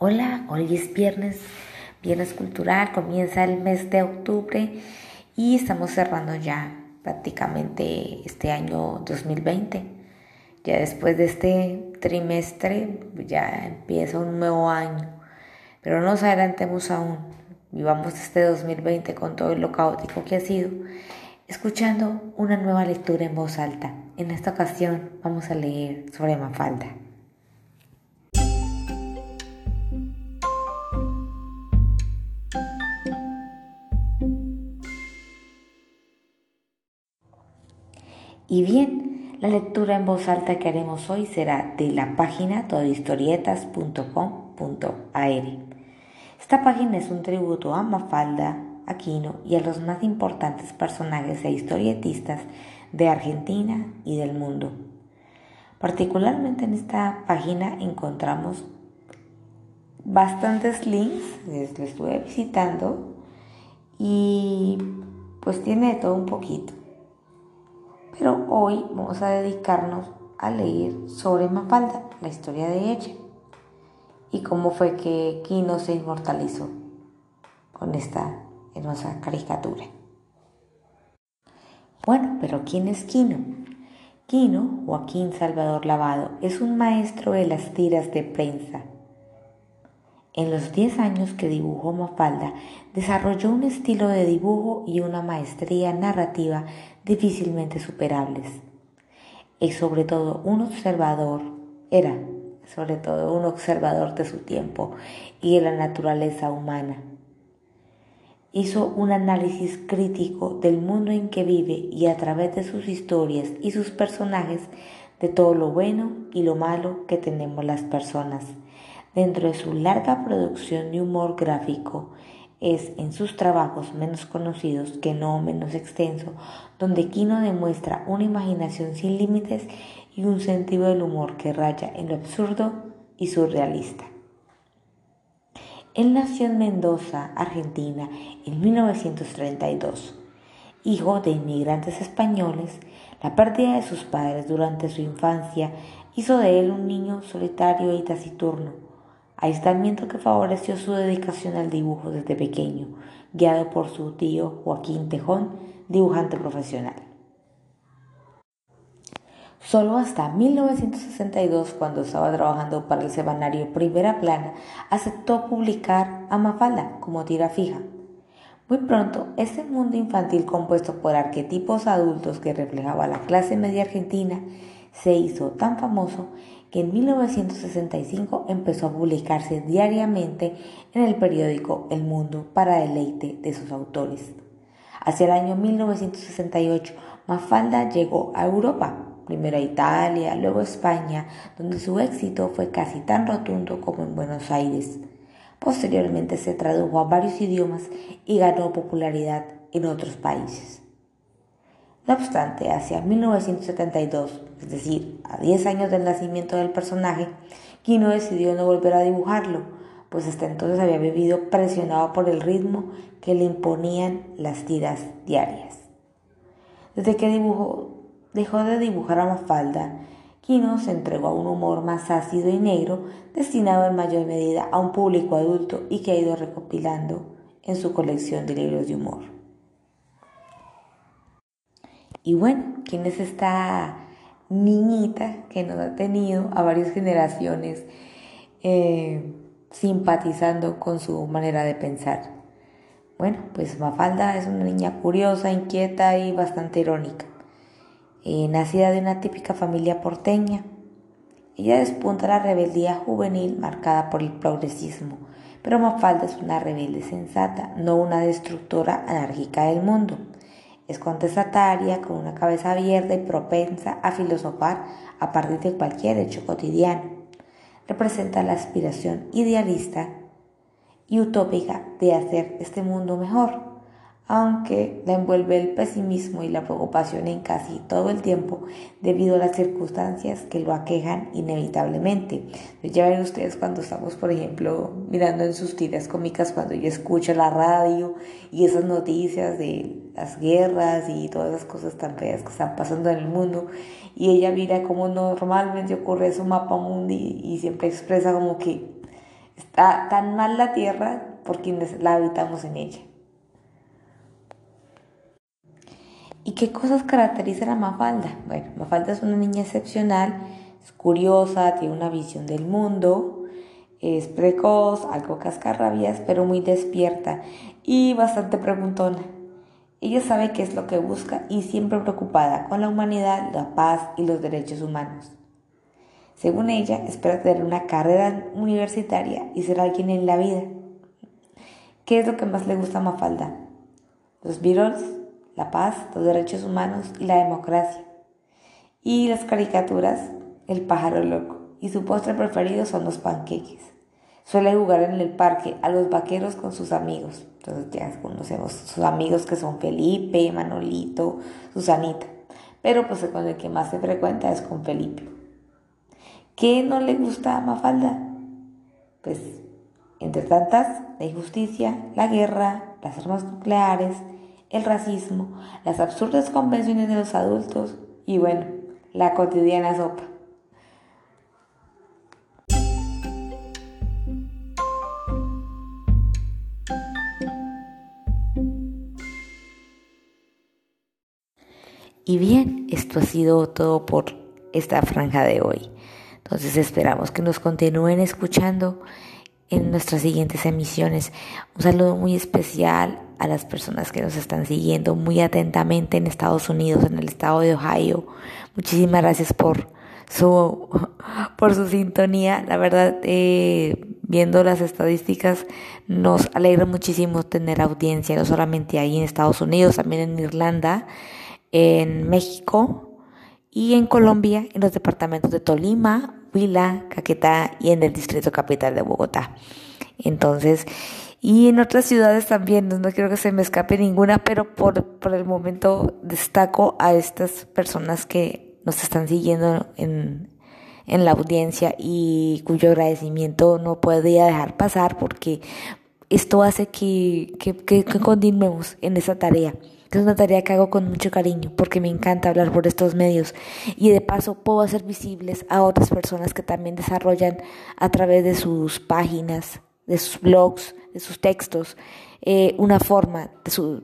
Hola, hoy es viernes, viernes cultural, comienza el mes de octubre y estamos cerrando ya prácticamente este año 2020. Ya después de este trimestre ya empieza un nuevo año, pero no nos adelantemos aún, vivamos este 2020 con todo lo caótico que ha sido, escuchando una nueva lectura en voz alta. En esta ocasión vamos a leer sobre Mafalda. Y bien, la lectura en voz alta que haremos hoy será de la página todohistorietas.com.ar. Esta página es un tributo a Mafalda, Aquino y a los más importantes personajes e historietistas de Argentina y del mundo. Particularmente en esta página encontramos bastantes links, les estuve visitando y pues tiene todo un poquito. Pero hoy vamos a dedicarnos a leer sobre Mafalda, la historia de ella y cómo fue que Kino se inmortalizó con esta hermosa caricatura. Bueno, pero ¿quién es Quino? Quino, Joaquín Salvador Lavado, es un maestro de las tiras de prensa. En los 10 años que dibujó Mafalda, desarrolló un estilo de dibujo y una maestría narrativa difícilmente superables. Es sobre todo un observador, era sobre todo un observador de su tiempo y de la naturaleza humana. Hizo un análisis crítico del mundo en que vive y a través de sus historias y sus personajes de todo lo bueno y lo malo que tenemos las personas. Dentro de su larga producción de humor gráfico, es en sus trabajos menos conocidos que no menos extenso, donde Quino demuestra una imaginación sin límites y un sentido del humor que raya en lo absurdo y surrealista. Él nació en Mendoza, Argentina, en 1932. Hijo de inmigrantes españoles, la pérdida de sus padres durante su infancia hizo de él un niño solitario y taciturno aislamiento que favoreció su dedicación al dibujo desde pequeño, guiado por su tío Joaquín Tejón, dibujante profesional. Solo hasta 1962, cuando estaba trabajando para el semanario Primera Plana, aceptó publicar a Mafalda como tira fija. Muy pronto, ese mundo infantil compuesto por arquetipos adultos que reflejaba la clase media argentina se hizo tan famoso que en 1965 empezó a publicarse diariamente en el periódico El Mundo para deleite de sus autores. Hacia el año 1968, Mafalda llegó a Europa, primero a Italia, luego a España, donde su éxito fue casi tan rotundo como en Buenos Aires. Posteriormente se tradujo a varios idiomas y ganó popularidad en otros países. No obstante, hacia 1972, es decir, a 10 años del nacimiento del personaje, Kino decidió no volver a dibujarlo, pues hasta entonces había vivido presionado por el ritmo que le imponían las tiras diarias. Desde que dibujó, dejó de dibujar a Mafalda, Kino se entregó a un humor más ácido y negro, destinado en mayor medida a un público adulto y que ha ido recopilando en su colección de libros de humor. Y bueno, ¿quién es esta niñita que nos ha tenido a varias generaciones eh, simpatizando con su manera de pensar? Bueno, pues Mafalda es una niña curiosa, inquieta y bastante irónica. Eh, nacida de una típica familia porteña, ella despunta la rebeldía juvenil marcada por el progresismo, pero Mafalda es una rebelde sensata, no una destructora anárquica del mundo. Es contestataria, con una cabeza abierta y propensa a filosofar a partir de cualquier hecho cotidiano. Representa la aspiración idealista y utópica de hacer este mundo mejor, aunque la envuelve el pesimismo y la preocupación en casi todo el tiempo debido a las circunstancias que lo aquejan inevitablemente. Ya ven ustedes cuando estamos, por ejemplo, mirando en sus tiras cómicas, cuando ella escucha la radio y esas noticias de las guerras y todas las cosas tan feas que están pasando en el mundo, y ella mira cómo normalmente ocurre su mapa mundi y siempre expresa como que Está tan mal la tierra por quienes la habitamos en ella. ¿Y qué cosas caracterizan a Mafalda? Bueno, Mafalda es una niña excepcional, es curiosa, tiene una visión del mundo, es precoz, algo cascarrabias, pero muy despierta y bastante preguntona. Ella sabe qué es lo que busca y siempre preocupada con la humanidad, la paz y los derechos humanos. Según ella, espera tener una carrera universitaria y ser alguien en la vida. ¿Qué es lo que más le gusta a Mafalda? Los Beatles, la paz, los derechos humanos y la democracia. Y las caricaturas, el pájaro loco. Y su postre preferido son los panqueques. Suele jugar en el parque a los vaqueros con sus amigos. Entonces ya conocemos sus amigos que son Felipe, Manolito, Susanita. Pero pues con el que más se frecuenta es con Felipe. ¿Qué no le gusta a Mafalda? Pues, entre tantas, la injusticia, la guerra, las armas nucleares, el racismo, las absurdas convenciones de los adultos y bueno, la cotidiana sopa. Y bien, esto ha sido todo por esta franja de hoy. Entonces esperamos que nos continúen escuchando en nuestras siguientes emisiones. Un saludo muy especial a las personas que nos están siguiendo muy atentamente en Estados Unidos, en el estado de Ohio. Muchísimas gracias por su, por su sintonía. La verdad, eh, viendo las estadísticas, nos alegra muchísimo tener audiencia, no solamente ahí en Estados Unidos, también en Irlanda, en México y en Colombia, en los departamentos de Tolima, Huila, Caquetá y en el distrito capital de Bogotá. Entonces, y en otras ciudades también, no, quiero que se me escape ninguna, pero por, por el momento destaco a estas personas que nos están siguiendo en, en la audiencia y cuyo agradecimiento no podía dejar pasar porque esto hace que, que, que continuemos en esa tarea. Es una tarea que hago con mucho cariño porque me encanta hablar por estos medios y de paso puedo hacer visibles a otras personas que también desarrollan a través de sus páginas, de sus blogs, de sus textos, eh, una forma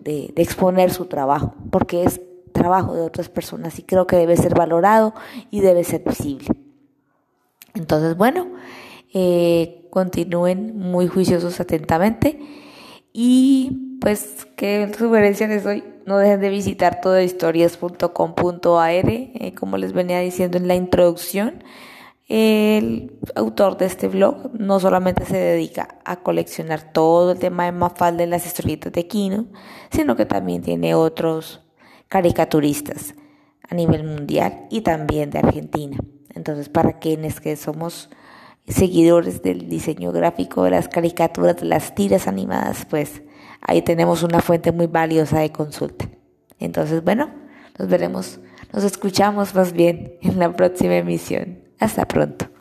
de, exponer su trabajo, porque es trabajo de otras personas y creo que debe ser valorado y debe ser visible. Entonces, bueno, eh, continúen muy juiciosos atentamente y pues, ¿qué sugerencia les doy? No dejen de visitar todohistorias.com.ar, eh, como les venía diciendo en la introducción. El autor de este blog no solamente se dedica a coleccionar todo el tema de Mafalda en las historietas de Kino, sino que también tiene otros caricaturistas a nivel mundial y también de Argentina. Entonces, para quienes que somos seguidores del diseño gráfico, de las caricaturas, de las tiras animadas, pues ahí tenemos una fuente muy valiosa de consulta. Entonces, bueno, nos veremos, nos escuchamos más bien en la próxima emisión. Hasta pronto.